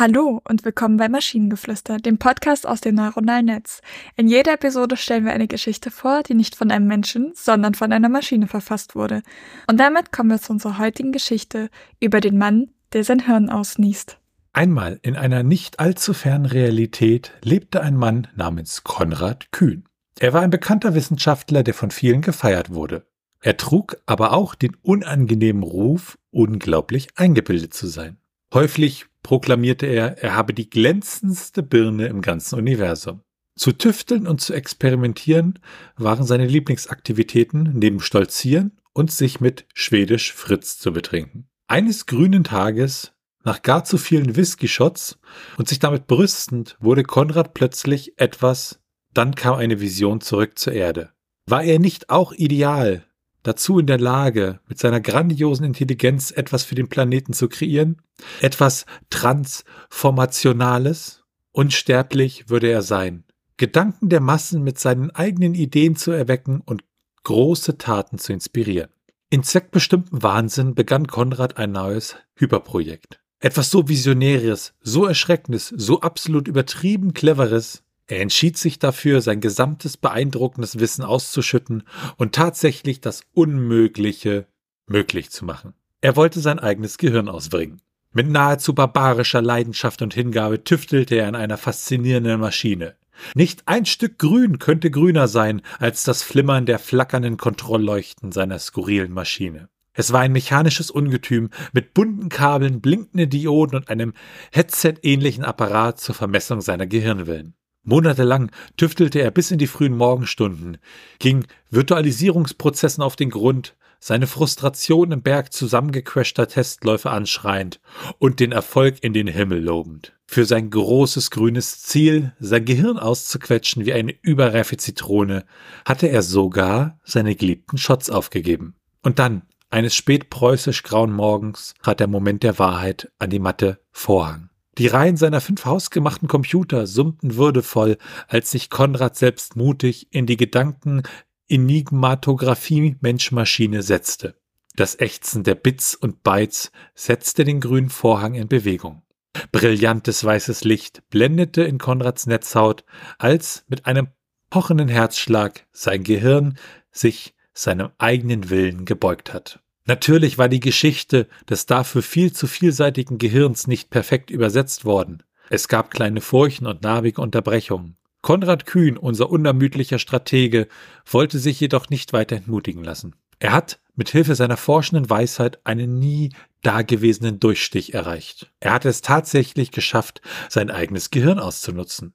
Hallo und willkommen bei Maschinengeflüster, dem Podcast aus dem neuronalen Netz. In jeder Episode stellen wir eine Geschichte vor, die nicht von einem Menschen, sondern von einer Maschine verfasst wurde. Und damit kommen wir zu unserer heutigen Geschichte über den Mann, der sein Hirn ausniest. Einmal in einer nicht allzu fernen Realität lebte ein Mann namens Konrad Kühn. Er war ein bekannter Wissenschaftler, der von vielen gefeiert wurde. Er trug aber auch den unangenehmen Ruf, unglaublich eingebildet zu sein. Häufig proklamierte er, er habe die glänzendste Birne im ganzen Universum. Zu tüfteln und zu experimentieren waren seine Lieblingsaktivitäten neben Stolzieren und sich mit Schwedisch Fritz zu betrinken. Eines grünen Tages, nach gar zu vielen Whisky-Shots und sich damit brüstend, wurde Konrad plötzlich etwas, dann kam eine Vision zurück zur Erde. War er nicht auch ideal, dazu in der Lage, mit seiner grandiosen Intelligenz etwas für den Planeten zu kreieren, etwas Transformationales, unsterblich würde er sein, Gedanken der Massen mit seinen eigenen Ideen zu erwecken und große Taten zu inspirieren. In zweckbestimmten Wahnsinn begann Konrad ein neues Hyperprojekt. Etwas so Visionäres, so Erschreckendes, so absolut übertrieben Cleveres, er entschied sich dafür, sein gesamtes beeindruckendes Wissen auszuschütten und tatsächlich das Unmögliche möglich zu machen. Er wollte sein eigenes Gehirn ausbringen. Mit nahezu barbarischer Leidenschaft und Hingabe tüftelte er an einer faszinierenden Maschine. Nicht ein Stück Grün könnte grüner sein als das Flimmern der flackernden Kontrollleuchten seiner skurrilen Maschine. Es war ein mechanisches Ungetüm mit bunten Kabeln, blinkenden Dioden und einem Headset-ähnlichen Apparat zur Vermessung seiner Gehirnwellen. Monatelang tüftelte er bis in die frühen Morgenstunden, ging Virtualisierungsprozessen auf den Grund, seine Frustration im Berg zusammengecrashter Testläufe anschreiend und den Erfolg in den Himmel lobend. Für sein großes grünes Ziel, sein Gehirn auszuquetschen wie eine überreife Zitrone, hatte er sogar seine geliebten Shots aufgegeben. Und dann, eines spätpreußisch grauen Morgens, trat der Moment der Wahrheit an die matte Vorhang. Die Reihen seiner fünf hausgemachten Computer summten würdevoll, als sich Konrad selbst mutig in die Gedanken Enigmatographie Mensch-Maschine setzte. Das Ächzen der Bits und Bytes setzte den grünen Vorhang in Bewegung. Brillantes weißes Licht blendete in Konrads Netzhaut, als mit einem pochenden Herzschlag sein Gehirn sich seinem eigenen Willen gebeugt hat. Natürlich war die Geschichte des dafür viel zu vielseitigen Gehirns nicht perfekt übersetzt worden. Es gab kleine Furchen und narbige Unterbrechungen. Konrad Kühn, unser unermüdlicher Stratege, wollte sich jedoch nicht weiter entmutigen lassen. Er hat mit Hilfe seiner forschenden Weisheit einen nie dagewesenen Durchstich erreicht. Er hatte es tatsächlich geschafft, sein eigenes Gehirn auszunutzen.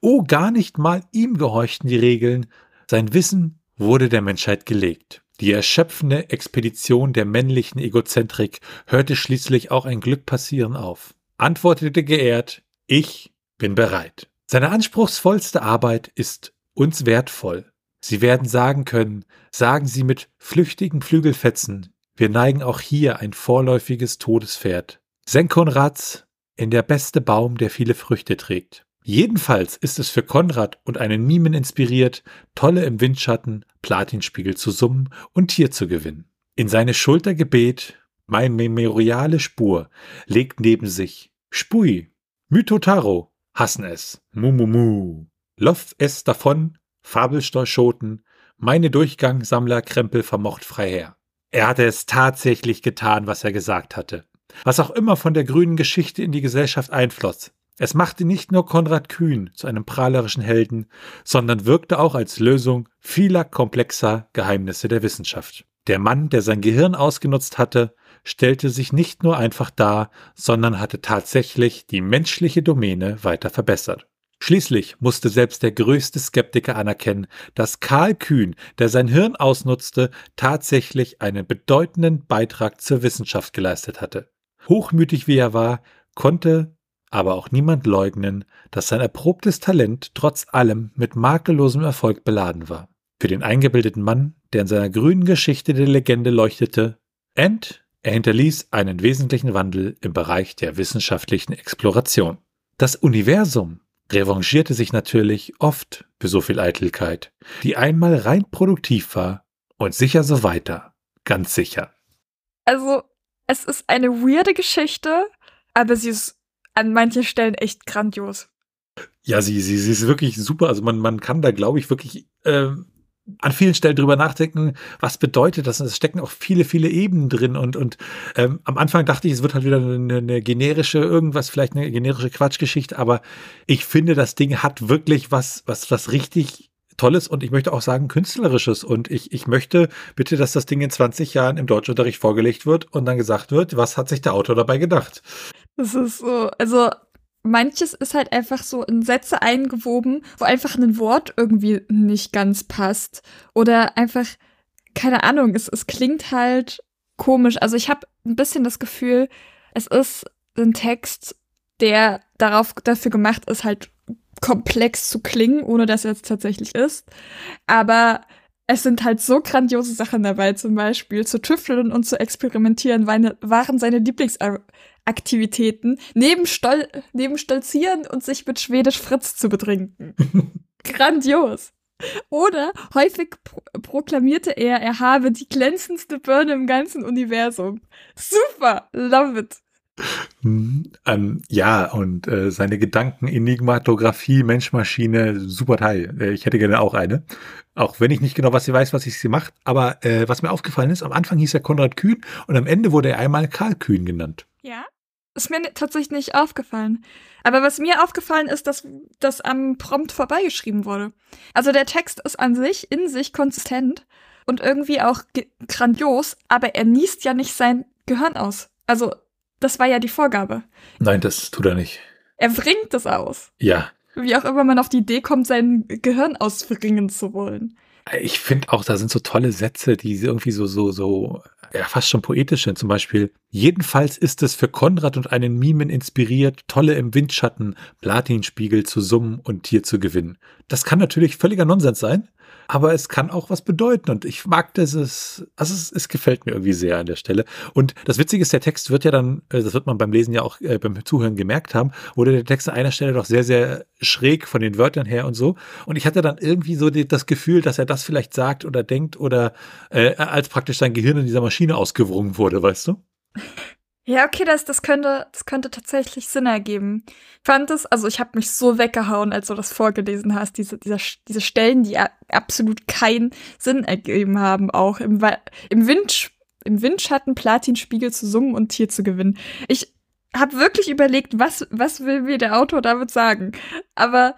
Oh, gar nicht mal ihm gehorchten die Regeln. Sein Wissen wurde der Menschheit gelegt. Die erschöpfende Expedition der männlichen Egozentrik hörte schließlich auch ein Glück passieren auf, antwortete geehrt, ich bin bereit. Seine anspruchsvollste Arbeit ist uns wertvoll. Sie werden sagen können, sagen Sie mit flüchtigen Flügelfetzen, wir neigen auch hier ein vorläufiges Todespferd. Senkonrads in der beste Baum, der viele Früchte trägt. Jedenfalls ist es für Konrad und einen Mimen inspiriert, tolle im Windschatten Platinspiegel zu summen und Tier zu gewinnen. In seine Schulter gebet, mein memoriale Spur, legt neben sich Spui, Mythotaro, hassen es, Mumumu, Loff es davon, Fabelstorschoten, meine Durchgangsammler Krempel vermocht frei her. Er hatte es tatsächlich getan, was er gesagt hatte. Was auch immer von der grünen Geschichte in die Gesellschaft einfloss, es machte nicht nur Konrad Kühn zu einem prahlerischen Helden, sondern wirkte auch als Lösung vieler komplexer Geheimnisse der Wissenschaft. Der Mann, der sein Gehirn ausgenutzt hatte, stellte sich nicht nur einfach dar, sondern hatte tatsächlich die menschliche Domäne weiter verbessert. Schließlich musste selbst der größte Skeptiker anerkennen, dass Karl Kühn, der sein Hirn ausnutzte, tatsächlich einen bedeutenden Beitrag zur Wissenschaft geleistet hatte. Hochmütig wie er war, konnte aber auch niemand leugnen, dass sein erprobtes Talent trotz allem mit makellosem Erfolg beladen war. Für den eingebildeten Mann, der in seiner grünen Geschichte der Legende leuchtete, and er hinterließ einen wesentlichen Wandel im Bereich der wissenschaftlichen Exploration. Das Universum revanchierte sich natürlich oft für so viel Eitelkeit, die einmal rein produktiv war und sicher so weiter. Ganz sicher. Also, es ist eine weirde Geschichte, aber sie ist an manchen Stellen echt grandios. Ja, sie, sie, sie ist wirklich super. Also man, man kann da, glaube ich, wirklich äh, an vielen Stellen drüber nachdenken, was bedeutet das? Es stecken auch viele, viele Ebenen drin. Und, und ähm, am Anfang dachte ich, es wird halt wieder eine, eine generische, irgendwas, vielleicht eine generische Quatschgeschichte, aber ich finde, das Ding hat wirklich was, was, was richtig Tolles und ich möchte auch sagen Künstlerisches. Und ich, ich möchte bitte, dass das Ding in 20 Jahren im Deutschunterricht vorgelegt wird und dann gesagt wird, was hat sich der Autor dabei gedacht? Das ist so, also manches ist halt einfach so in Sätze eingewoben, wo einfach ein Wort irgendwie nicht ganz passt. Oder einfach, keine Ahnung, es, es klingt halt komisch. Also ich habe ein bisschen das Gefühl, es ist ein Text, der darauf dafür gemacht ist, halt komplex zu klingen, ohne dass er es tatsächlich ist. Aber es sind halt so grandiose Sachen dabei, zum Beispiel zu tüfteln und zu experimentieren, waren seine Lieblingsaktivitäten, neben, Stol neben Stolzieren und sich mit Schwedisch Fritz zu betrinken. Grandios. Oder häufig pro proklamierte er, er habe die glänzendste Birne im ganzen Universum. Super, love it. Hm, ähm, ja, und äh, seine Gedanken, Enigmatographie, Mensch-Maschine, super Teil. Äh, ich hätte gerne auch eine. Auch wenn ich nicht genau was sie weiß, was ich sie macht. Aber äh, was mir aufgefallen ist, am Anfang hieß er Konrad Kühn und am Ende wurde er einmal Karl Kühn genannt. Ja, ist mir tatsächlich nicht aufgefallen. Aber was mir aufgefallen ist, dass das am Prompt vorbeigeschrieben wurde. Also der Text ist an sich, in sich konsistent und irgendwie auch grandios, aber er niest ja nicht sein Gehirn aus. Also das war ja die Vorgabe. Nein, das tut er nicht. Er bringt es aus. Ja. Wie auch immer man auf die Idee kommt, sein Gehirn ausbringen zu wollen. Ich finde auch, da sind so tolle Sätze, die irgendwie so, so, so, ja, fast schon poetisch sind. Zum Beispiel, jedenfalls ist es für Konrad und einen Mimen inspiriert, tolle im Windschatten, Platinspiegel zu summen und Tier zu gewinnen. Das kann natürlich völliger Nonsens sein, aber es kann auch was bedeuten und ich mag dieses, also es, es, gefällt mir irgendwie sehr an der Stelle. Und das Witzige ist, der Text wird ja dann, äh, das wird man beim Lesen ja auch äh, beim Zuhören gemerkt haben, wurde der Text an einer Stelle doch sehr, sehr schräg von den Wörtern her und so. Und ich hatte dann irgendwie so die, das Gefühl, dass er das vielleicht sagt oder denkt oder äh, als praktisch sein Gehirn in dieser Maschine ausgewrungen wurde, weißt du? Ja, okay, das, das, könnte, das könnte tatsächlich Sinn ergeben. Fand es, also ich habe mich so weggehauen, als du das vorgelesen hast, diese, dieser, diese Stellen, die absolut keinen Sinn ergeben haben, auch im, im, Wind, im Windschatten Platinspiegel zu summen und Tier zu gewinnen. Ich habe wirklich überlegt, was, was will mir der Autor damit sagen? Aber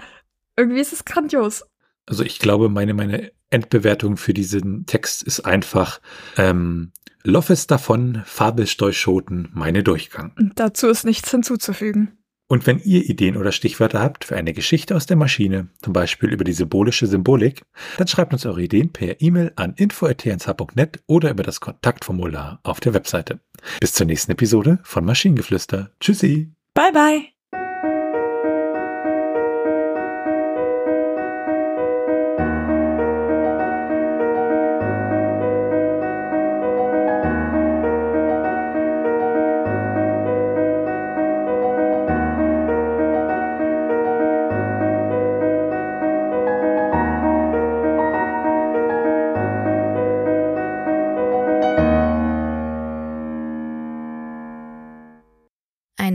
irgendwie ist es grandios. Also ich glaube, meine, meine Endbewertung für diesen Text ist einfach, ähm, Loffes davon, Fabelsteuchschoten, meine Durchgang. Dazu ist nichts hinzuzufügen. Und wenn ihr Ideen oder Stichwörter habt für eine Geschichte aus der Maschine, zum Beispiel über die symbolische Symbolik, dann schreibt uns eure Ideen per E-Mail an info.tnsh.net oder über das Kontaktformular auf der Webseite. Bis zur nächsten Episode von Maschinengeflüster. Tschüssi. Bye bye.